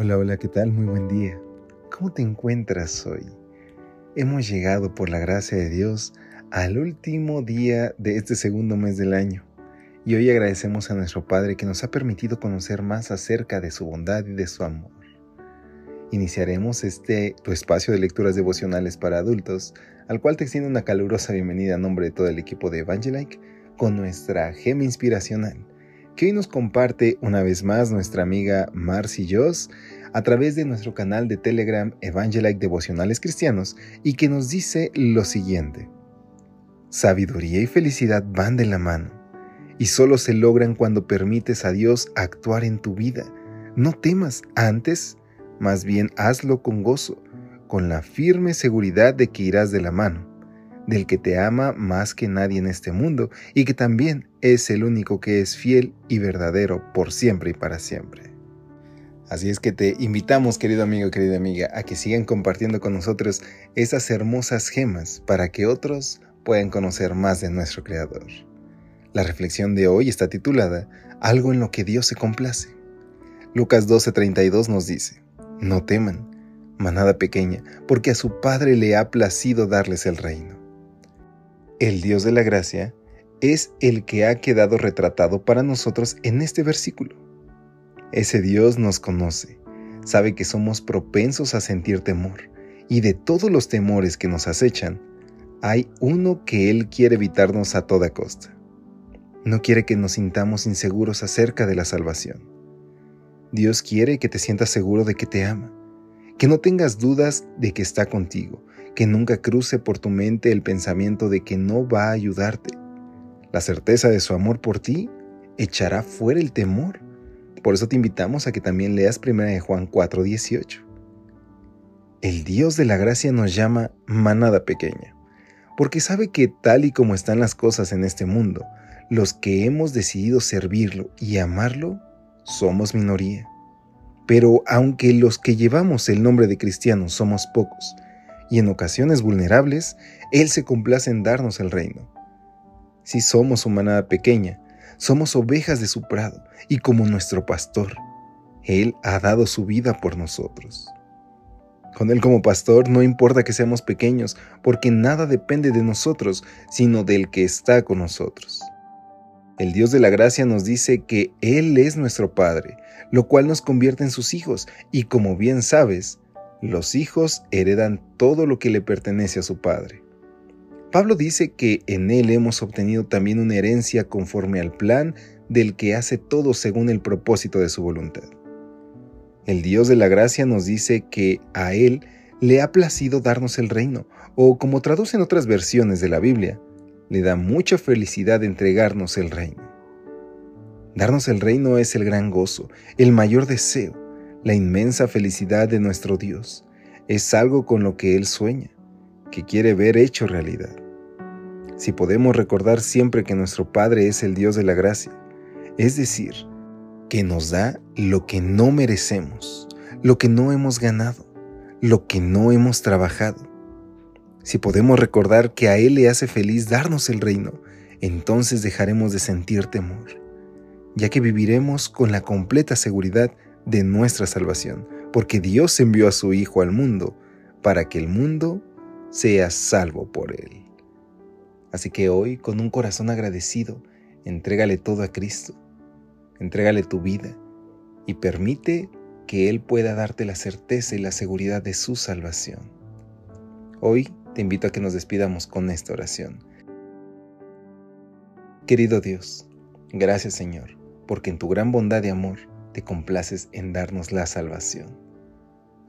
Hola, hola, ¿qué tal? Muy buen día. ¿Cómo te encuentras hoy? Hemos llegado por la gracia de Dios al último día de este segundo mes del año. Y hoy agradecemos a nuestro Padre que nos ha permitido conocer más acerca de su bondad y de su amor. Iniciaremos este tu espacio de lecturas devocionales para adultos, al cual te extiendo una calurosa bienvenida a nombre de todo el equipo de Evangelike con nuestra gema inspiracional, que hoy nos comparte una vez más nuestra amiga Marcy Joss a través de nuestro canal de Telegram Evangelike Devocionales Cristianos y que nos dice lo siguiente. Sabiduría y felicidad van de la mano y solo se logran cuando permites a Dios actuar en tu vida. No temas antes, más bien hazlo con gozo, con la firme seguridad de que irás de la mano, del que te ama más que nadie en este mundo y que también es el único que es fiel y verdadero por siempre y para siempre. Así es que te invitamos, querido amigo, querida amiga, a que sigan compartiendo con nosotros esas hermosas gemas para que otros puedan conocer más de nuestro Creador. La reflexión de hoy está titulada Algo en lo que Dios se complace. Lucas 12:32 nos dice, No teman, manada pequeña, porque a su Padre le ha placido darles el reino. El Dios de la gracia es el que ha quedado retratado para nosotros en este versículo. Ese Dios nos conoce, sabe que somos propensos a sentir temor, y de todos los temores que nos acechan, hay uno que Él quiere evitarnos a toda costa. No quiere que nos sintamos inseguros acerca de la salvación. Dios quiere que te sientas seguro de que te ama, que no tengas dudas de que está contigo, que nunca cruce por tu mente el pensamiento de que no va a ayudarte. La certeza de su amor por ti echará fuera el temor. Por eso te invitamos a que también leas 1 Juan 4:18. El Dios de la gracia nos llama manada pequeña porque sabe que tal y como están las cosas en este mundo, los que hemos decidido servirlo y amarlo somos minoría. Pero aunque los que llevamos el nombre de cristianos somos pocos, y en ocasiones vulnerables, Él se complace en darnos el reino. Si somos su manada pequeña, somos ovejas de su prado, y como nuestro pastor, Él ha dado su vida por nosotros. Con Él como pastor no importa que seamos pequeños, porque nada depende de nosotros, sino del que está con nosotros. El Dios de la gracia nos dice que Él es nuestro Padre, lo cual nos convierte en sus hijos, y como bien sabes, los hijos heredan todo lo que le pertenece a su Padre. Pablo dice que en Él hemos obtenido también una herencia conforme al plan del que hace todo según el propósito de su voluntad. El Dios de la gracia nos dice que a Él le ha placido darnos el reino, o como traducen otras versiones de la Biblia, le da mucha felicidad entregarnos el reino. Darnos el reino es el gran gozo, el mayor deseo, la inmensa felicidad de nuestro Dios. Es algo con lo que Él sueña, que quiere ver hecho realidad. Si podemos recordar siempre que nuestro Padre es el Dios de la gracia, es decir, que nos da lo que no merecemos, lo que no hemos ganado, lo que no hemos trabajado. Si podemos recordar que a Él le hace feliz darnos el reino, entonces dejaremos de sentir temor, ya que viviremos con la completa seguridad de nuestra salvación, porque Dios envió a su Hijo al mundo para que el mundo sea salvo por Él. Así que hoy, con un corazón agradecido, entrégale todo a Cristo Entrégale tu vida y permite que Él pueda darte la certeza y la seguridad de su salvación. Hoy te invito a que nos despidamos con esta oración. Querido Dios, gracias Señor, porque en tu gran bondad y amor te complaces en darnos la salvación.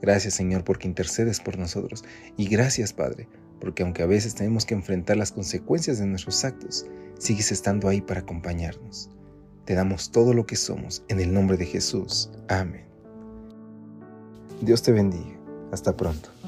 Gracias Señor porque intercedes por nosotros y gracias Padre porque aunque a veces tenemos que enfrentar las consecuencias de nuestros actos, sigues estando ahí para acompañarnos. te damos todo lo que somos en el nombre de Jesús. Amén. Dios te bendiga. Hasta pronto.